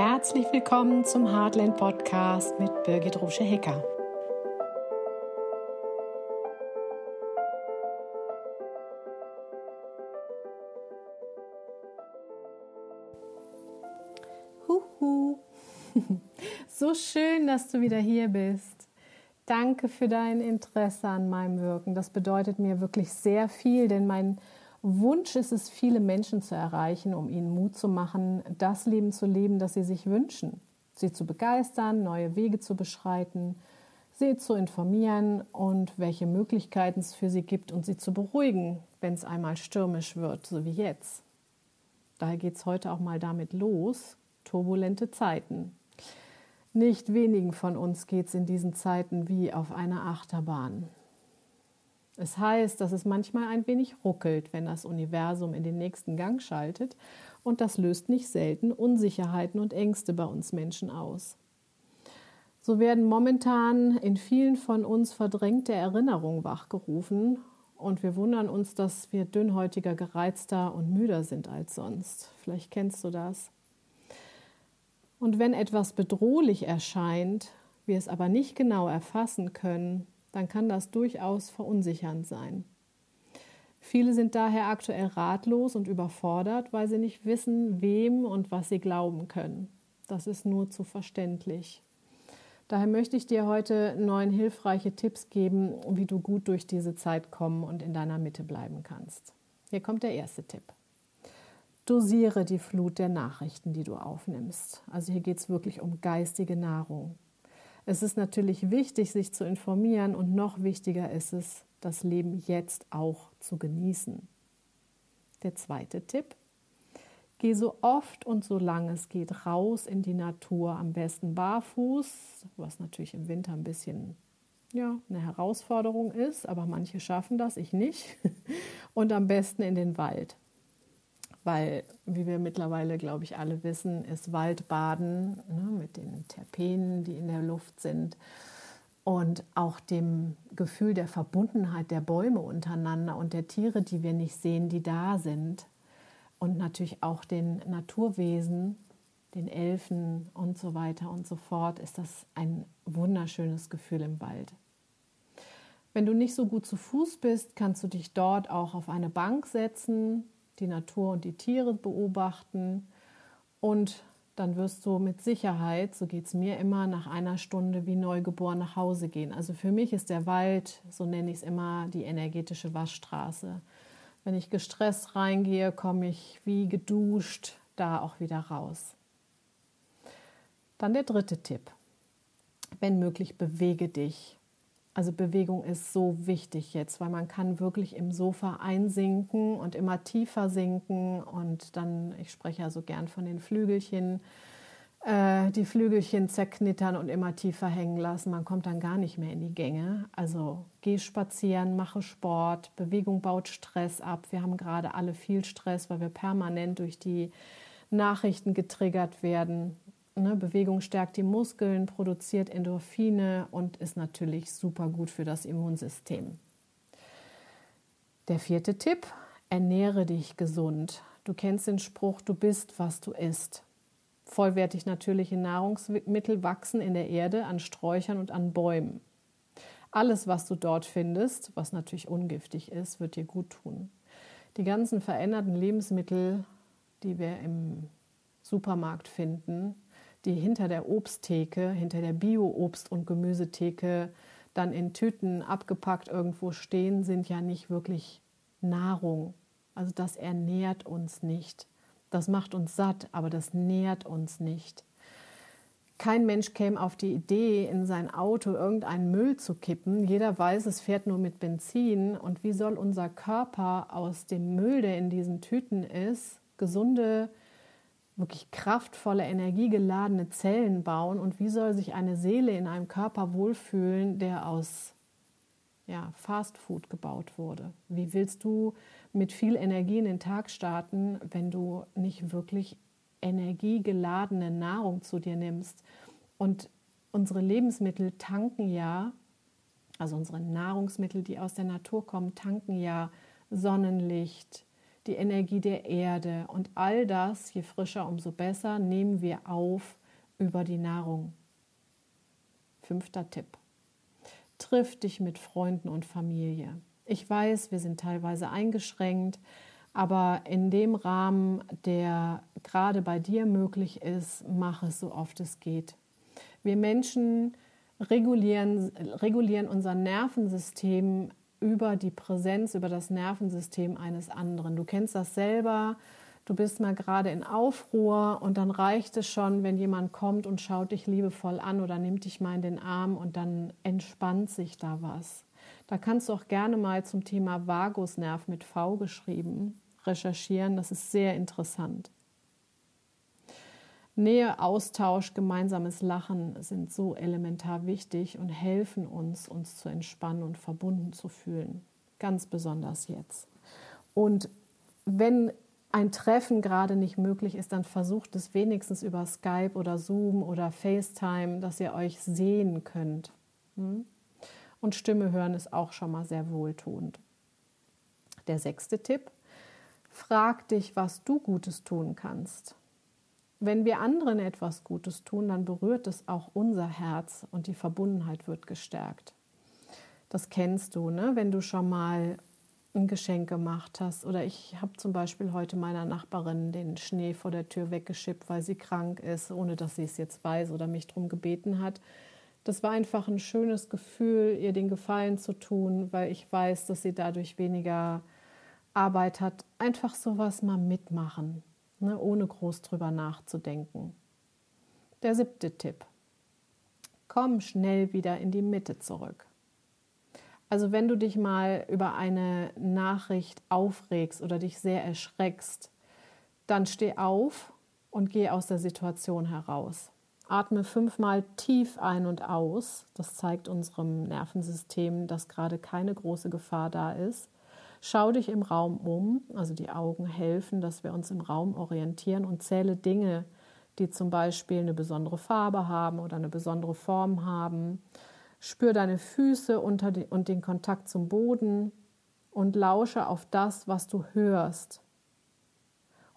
Herzlich willkommen zum Heartland Podcast mit Birgit Rusche-Hecker. Huhu. So schön, dass du wieder hier bist. Danke für dein Interesse an meinem Wirken. Das bedeutet mir wirklich sehr viel, denn mein Wunsch ist es, viele Menschen zu erreichen, um ihnen Mut zu machen, das Leben zu leben, das sie sich wünschen. Sie zu begeistern, neue Wege zu beschreiten, sie zu informieren und welche Möglichkeiten es für sie gibt und sie zu beruhigen, wenn es einmal stürmisch wird, so wie jetzt. Daher geht es heute auch mal damit los, turbulente Zeiten. Nicht wenigen von uns geht es in diesen Zeiten wie auf einer Achterbahn. Es heißt, dass es manchmal ein wenig ruckelt, wenn das Universum in den nächsten Gang schaltet, und das löst nicht selten Unsicherheiten und Ängste bei uns Menschen aus. So werden momentan in vielen von uns verdrängte Erinnerungen wachgerufen und wir wundern uns, dass wir dünnhäutiger, gereizter und müder sind als sonst. Vielleicht kennst du das. Und wenn etwas bedrohlich erscheint, wir es aber nicht genau erfassen können, dann kann das durchaus verunsichernd sein. Viele sind daher aktuell ratlos und überfordert, weil sie nicht wissen, wem und was sie glauben können. Das ist nur zu verständlich. Daher möchte ich dir heute neun hilfreiche Tipps geben, wie du gut durch diese Zeit kommen und in deiner Mitte bleiben kannst. Hier kommt der erste Tipp. Dosiere die Flut der Nachrichten, die du aufnimmst. Also hier geht es wirklich um geistige Nahrung. Es ist natürlich wichtig, sich zu informieren und noch wichtiger ist es, das Leben jetzt auch zu genießen. Der zweite Tipp. Geh so oft und so lange es geht raus in die Natur, am besten barfuß, was natürlich im Winter ein bisschen ja, eine Herausforderung ist, aber manche schaffen das, ich nicht. Und am besten in den Wald weil, wie wir mittlerweile, glaube ich, alle wissen, ist Waldbaden ne, mit den Terpenen, die in der Luft sind und auch dem Gefühl der Verbundenheit der Bäume untereinander und der Tiere, die wir nicht sehen, die da sind und natürlich auch den Naturwesen, den Elfen und so weiter und so fort, ist das ein wunderschönes Gefühl im Wald. Wenn du nicht so gut zu Fuß bist, kannst du dich dort auch auf eine Bank setzen die Natur und die Tiere beobachten und dann wirst du mit Sicherheit, so geht es mir immer, nach einer Stunde wie neugeboren nach Hause gehen. Also für mich ist der Wald, so nenne ich es immer, die energetische Waschstraße. Wenn ich gestresst reingehe, komme ich wie geduscht da auch wieder raus. Dann der dritte Tipp. Wenn möglich, bewege dich. Also Bewegung ist so wichtig jetzt, weil man kann wirklich im Sofa einsinken und immer tiefer sinken und dann, ich spreche ja so gern von den Flügelchen, äh, die Flügelchen zerknittern und immer tiefer hängen lassen. Man kommt dann gar nicht mehr in die Gänge. Also geh spazieren, mache Sport, Bewegung baut Stress ab. Wir haben gerade alle viel Stress, weil wir permanent durch die Nachrichten getriggert werden. Ne, Bewegung stärkt die Muskeln, produziert Endorphine und ist natürlich super gut für das Immunsystem. Der vierte Tipp, ernähre dich gesund. Du kennst den Spruch, du bist, was du isst. Vollwertig natürliche Nahrungsmittel wachsen in der Erde an Sträuchern und an Bäumen. Alles, was du dort findest, was natürlich ungiftig ist, wird dir gut tun. Die ganzen veränderten Lebensmittel, die wir im Supermarkt finden, die hinter der Obsttheke, hinter der Bio-Obst- und Gemüsetheke dann in Tüten abgepackt irgendwo stehen, sind ja nicht wirklich Nahrung. Also das ernährt uns nicht. Das macht uns satt, aber das nährt uns nicht. Kein Mensch käme auf die Idee, in sein Auto irgendeinen Müll zu kippen. Jeder weiß, es fährt nur mit Benzin. Und wie soll unser Körper aus dem Müll, der in diesen Tüten ist, gesunde wirklich kraftvolle, energiegeladene Zellen bauen und wie soll sich eine Seele in einem Körper wohlfühlen, der aus ja, Fast Food gebaut wurde? Wie willst du mit viel Energie in den Tag starten, wenn du nicht wirklich energiegeladene Nahrung zu dir nimmst? Und unsere Lebensmittel tanken ja, also unsere Nahrungsmittel, die aus der Natur kommen, tanken ja Sonnenlicht, die Energie der Erde und all das, je frischer, umso besser, nehmen wir auf über die Nahrung. Fünfter Tipp. Triff dich mit Freunden und Familie. Ich weiß, wir sind teilweise eingeschränkt, aber in dem Rahmen, der gerade bei dir möglich ist, mach es so oft es geht. Wir Menschen regulieren, regulieren unser Nervensystem über die Präsenz, über das Nervensystem eines anderen. Du kennst das selber. Du bist mal gerade in Aufruhr und dann reicht es schon, wenn jemand kommt und schaut dich liebevoll an oder nimmt dich mal in den Arm und dann entspannt sich da was. Da kannst du auch gerne mal zum Thema Vagusnerv mit V geschrieben recherchieren. Das ist sehr interessant. Nähe, Austausch, gemeinsames Lachen sind so elementar wichtig und helfen uns, uns zu entspannen und verbunden zu fühlen. Ganz besonders jetzt. Und wenn ein Treffen gerade nicht möglich ist, dann versucht es wenigstens über Skype oder Zoom oder FaceTime, dass ihr euch sehen könnt. Hm? Und Stimme hören ist auch schon mal sehr wohltuend. Der sechste Tipp, frag dich, was du Gutes tun kannst. Wenn wir anderen etwas Gutes tun, dann berührt es auch unser Herz und die Verbundenheit wird gestärkt. Das kennst du, ne? wenn du schon mal ein Geschenk gemacht hast. Oder ich habe zum Beispiel heute meiner Nachbarin den Schnee vor der Tür weggeschippt, weil sie krank ist, ohne dass sie es jetzt weiß oder mich darum gebeten hat. Das war einfach ein schönes Gefühl, ihr den Gefallen zu tun, weil ich weiß, dass sie dadurch weniger Arbeit hat. Einfach sowas mal mitmachen ne, ohne groß drüber nachzudenken. Der siebte Tipp. Komm schnell wieder in die Mitte zurück. Also wenn du dich mal über eine Nachricht aufregst oder dich sehr erschreckst, dann steh auf und geh aus der Situation heraus. Atme fünfmal tief ein und aus. Das zeigt unserem Nervensystem, dass gerade keine große Gefahr da ist. Schau dich im Raum um, also die Augen helfen, dass wir uns im Raum orientieren und zähle Dinge, die zum Beispiel eine besondere Farbe haben oder eine besondere Form haben. Spür deine Füße unter die, und den Kontakt zum Boden und lausche auf das, was du hörst.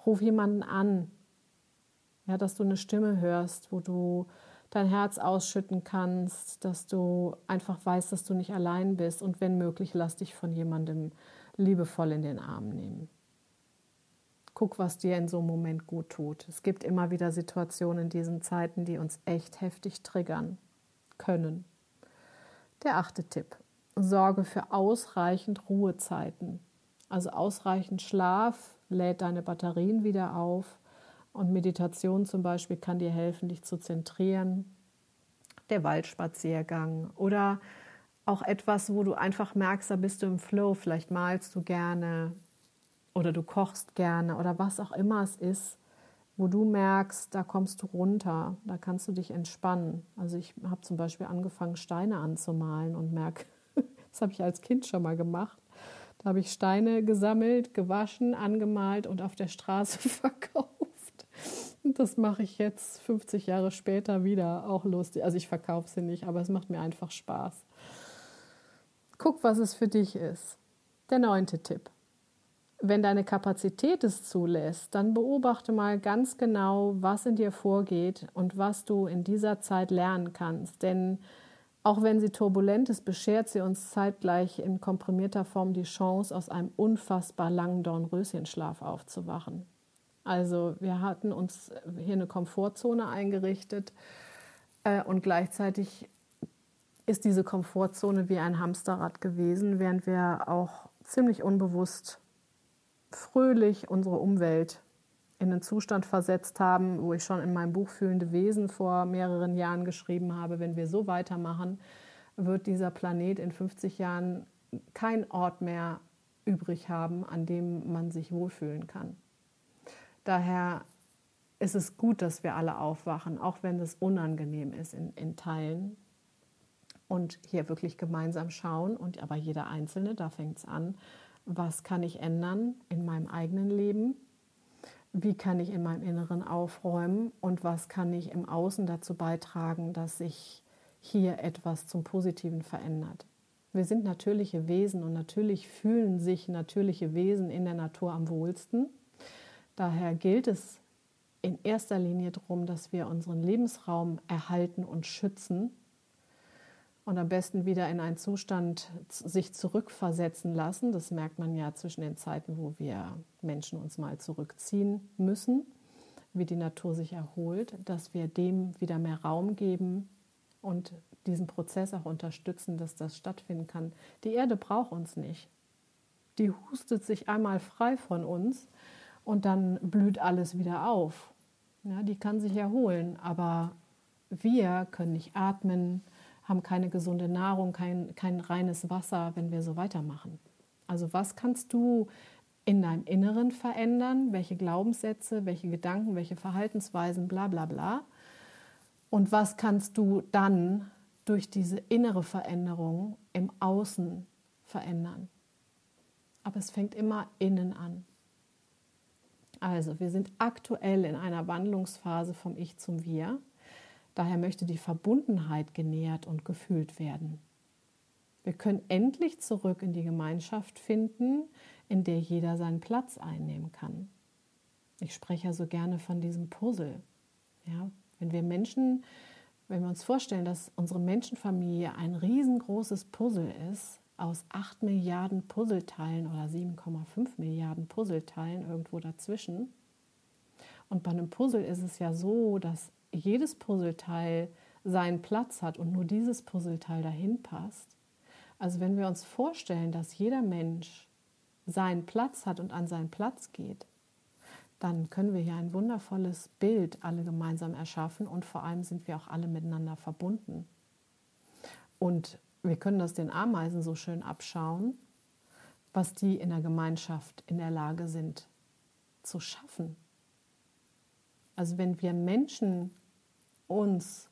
Ruf jemanden an, ja, dass du eine Stimme hörst, wo du dein Herz ausschütten kannst, dass du einfach weißt, dass du nicht allein bist und wenn möglich, lass dich von jemandem liebevoll in den Arm nehmen. Guck, was dir in so einem Moment gut tut. Es gibt immer wieder Situationen in diesen Zeiten, die uns echt heftig triggern können. Der achte Tipp. Sorge für ausreichend Ruhezeiten. Also ausreichend Schlaf lädt deine Batterien wieder auf und Meditation zum Beispiel kann dir helfen, dich zu zentrieren. Der Waldspaziergang oder auch etwas, wo du einfach merkst, da bist du im Flow. Vielleicht malst du gerne oder du kochst gerne oder was auch immer es ist, wo du merkst, da kommst du runter, da kannst du dich entspannen. Also ich habe zum Beispiel angefangen, Steine anzumalen und merke, das habe ich als Kind schon mal gemacht. Da habe ich Steine gesammelt, gewaschen, angemalt und auf der Straße verkauft. Und das mache ich jetzt 50 Jahre später wieder, auch lustig. Also ich verkaufe sie nicht, aber es macht mir einfach Spaß. Guck, was es für dich ist. Der neunte Tipp. Wenn deine Kapazität es zulässt, dann beobachte mal ganz genau, was in dir vorgeht und was du in dieser Zeit lernen kannst. Denn auch wenn sie turbulent ist, beschert sie uns zeitgleich in komprimierter Form die Chance, aus einem unfassbar langen Dornröschenschlaf aufzuwachen. Also wir hatten uns hier eine Komfortzone eingerichtet äh, und gleichzeitig ist diese Komfortzone wie ein Hamsterrad gewesen, während wir auch ziemlich unbewusst fröhlich unsere Umwelt in einen Zustand versetzt haben, wo ich schon in meinem Buch Fühlende Wesen vor mehreren Jahren geschrieben habe, wenn wir so weitermachen, wird dieser Planet in 50 Jahren kein Ort mehr übrig haben, an dem man sich wohlfühlen kann. Daher ist es gut, dass wir alle aufwachen, auch wenn es unangenehm ist in, in Teilen und hier wirklich gemeinsam schauen und aber jeder Einzelne, da fängt es an, was kann ich ändern in meinem eigenen Leben, wie kann ich in meinem Inneren aufräumen und was kann ich im Außen dazu beitragen, dass sich hier etwas zum Positiven verändert. Wir sind natürliche Wesen und natürlich fühlen sich natürliche Wesen in der Natur am wohlsten. Daher gilt es in erster Linie darum, dass wir unseren Lebensraum erhalten und schützen und am besten wieder in einen Zustand sich zurückversetzen lassen. Das merkt man ja zwischen den Zeiten, wo wir Menschen uns mal zurückziehen müssen, wie die Natur sich erholt, dass wir dem wieder mehr Raum geben und diesen Prozess auch unterstützen, dass das stattfinden kann. Die Erde braucht uns nicht. Die hustet sich einmal frei von uns und dann blüht alles wieder auf. Ja, die kann sich erholen, aber wir können nicht atmen, haben keine gesunde Nahrung, kein, kein reines Wasser, wenn wir so weitermachen. Also was kannst du in deinem Inneren verändern? Welche Glaubenssätze, welche Gedanken, welche Verhaltensweisen, bla bla bla. Und was kannst du dann durch diese innere Veränderung im Außen verändern? Aber es fängt immer innen an. Also, wir sind aktuell in einer Wandlungsphase vom Ich zum Wir. Daher möchte die Verbundenheit genährt und gefühlt werden. Wir können endlich zurück in die Gemeinschaft finden, in der jeder seinen Platz einnehmen kann. Ich spreche ja so gerne von diesem Puzzle. Ja, wenn wir Menschen, wenn wir uns vorstellen, dass unsere Menschenfamilie ein riesengroßes Puzzle ist, aus 8 Milliarden Puzzleteilen oder 7,5 Milliarden Puzzleteilen irgendwo dazwischen. Und bei einem Puzzle ist es ja so, dass jedes Puzzleteil seinen Platz hat und nur dieses Puzzleteil dahin passt. Also wenn wir uns vorstellen, dass jeder Mensch seinen Platz hat und an seinen Platz geht, dann können wir hier ein wundervolles Bild alle gemeinsam erschaffen und vor allem sind wir auch alle miteinander verbunden. Und wir können das den Ameisen so schön abschauen, was die in der Gemeinschaft in der Lage sind zu schaffen. Also wenn wir Menschen uns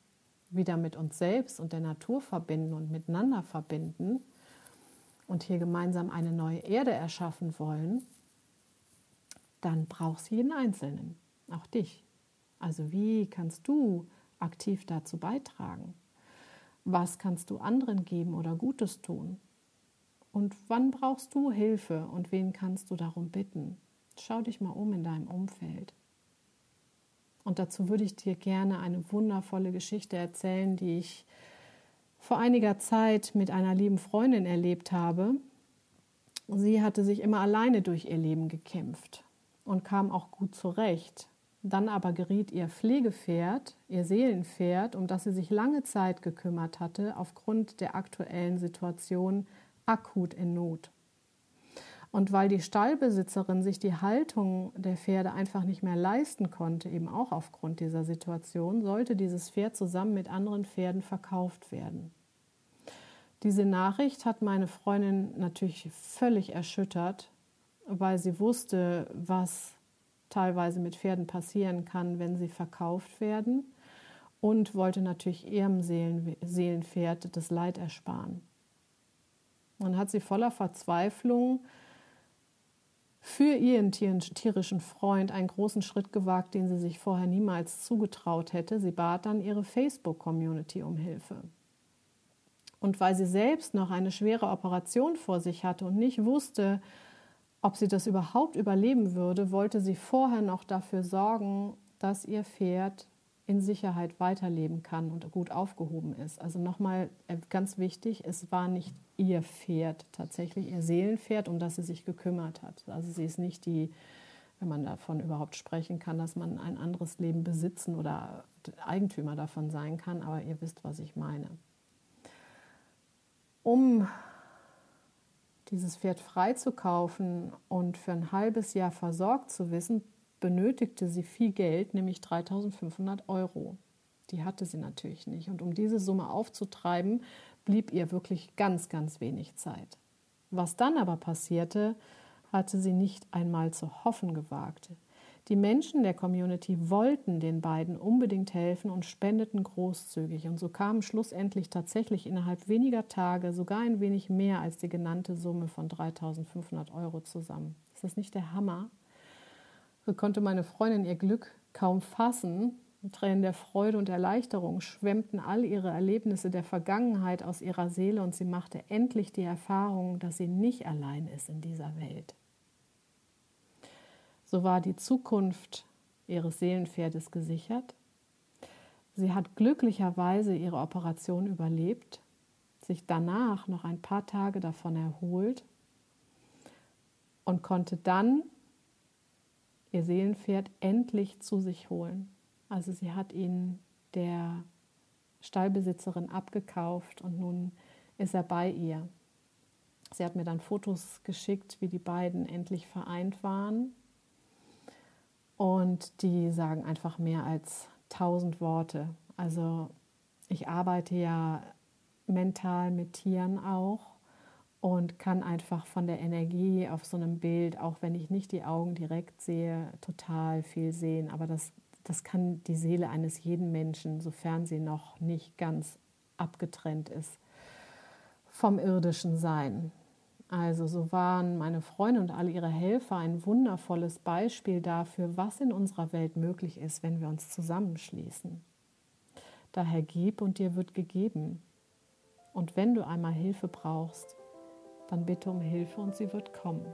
wieder mit uns selbst und der Natur verbinden und miteinander verbinden und hier gemeinsam eine neue Erde erschaffen wollen, dann brauchst du jeden Einzelnen, auch dich. Also wie kannst du aktiv dazu beitragen? Was kannst du anderen geben oder Gutes tun? Und wann brauchst du Hilfe und wen kannst du darum bitten? Schau dich mal um in deinem Umfeld. Und dazu würde ich dir gerne eine wundervolle Geschichte erzählen, die ich vor einiger Zeit mit einer lieben Freundin erlebt habe. Sie hatte sich immer alleine durch ihr Leben gekämpft und kam auch gut zurecht. Dann aber geriet ihr Pflegepferd, ihr Seelenpferd, um das sie sich lange Zeit gekümmert hatte, aufgrund der aktuellen Situation akut in Not. Und weil die Stallbesitzerin sich die Haltung der Pferde einfach nicht mehr leisten konnte, eben auch aufgrund dieser Situation, sollte dieses Pferd zusammen mit anderen Pferden verkauft werden. Diese Nachricht hat meine Freundin natürlich völlig erschüttert, weil sie wusste, was teilweise mit Pferden passieren kann, wenn sie verkauft werden und wollte natürlich ihrem Seelen, Seelenpferd das Leid ersparen. Man hat sie voller Verzweiflung für ihren tierischen Freund einen großen Schritt gewagt, den sie sich vorher niemals zugetraut hätte. Sie bat dann ihre Facebook-Community um Hilfe. Und weil sie selbst noch eine schwere Operation vor sich hatte und nicht wusste, ob sie das überhaupt überleben würde, wollte sie vorher noch dafür sorgen, dass ihr Pferd in Sicherheit weiterleben kann und gut aufgehoben ist. Also nochmal äh, ganz wichtig, es war nicht ihr Pferd, tatsächlich ihr Seelenpferd, um das sie sich gekümmert hat. Also sie ist nicht die, wenn man davon überhaupt sprechen kann, dass man ein anderes Leben besitzen oder Eigentümer davon sein kann, aber ihr wisst, was ich meine. Um dieses Pferd freizukaufen und für ein halbes Jahr versorgt zu wissen, benötigte sie viel Geld, nämlich 3500 Euro. Die hatte sie natürlich nicht. Und um diese Summe aufzutreiben, blieb ihr wirklich ganz, ganz wenig Zeit. Was dann aber passierte, hatte sie nicht einmal zu hoffen gewagt. Die Menschen der Community wollten den beiden unbedingt helfen und spendeten großzügig. Und so kamen schlussendlich tatsächlich innerhalb weniger Tage sogar ein wenig mehr als die genannte Summe von 3500 Euro zusammen. Ist das nicht der Hammer? So konnte meine Freundin ihr Glück kaum fassen Tränen der Freude und Erleichterung schwemmten all ihre Erlebnisse der Vergangenheit aus ihrer Seele und sie machte endlich die Erfahrung, dass sie nicht allein ist in dieser Welt. So war die Zukunft ihres Seelenpferdes gesichert. Sie hat glücklicherweise ihre Operation überlebt, sich danach noch ein paar Tage davon erholt und konnte dann ihr Seelenpferd endlich zu sich holen. Also sie hat ihn der Stallbesitzerin abgekauft und nun ist er bei ihr. Sie hat mir dann Fotos geschickt, wie die beiden endlich vereint waren. Und die sagen einfach mehr als tausend Worte. Also ich arbeite ja mental mit Tieren auch und kann einfach von der Energie auf so einem Bild, auch wenn ich nicht die Augen direkt sehe, total viel sehen. Aber das das kann die Seele eines jeden Menschen, sofern sie noch nicht ganz abgetrennt ist, vom irdischen Sein. Also so waren meine Freunde und alle ihre Helfer ein wundervolles Beispiel dafür, was in unserer Welt möglich ist, wenn wir uns zusammenschließen. Daher gib und dir wird gegeben. Und wenn du einmal Hilfe brauchst, dann bitte um Hilfe und sie wird kommen.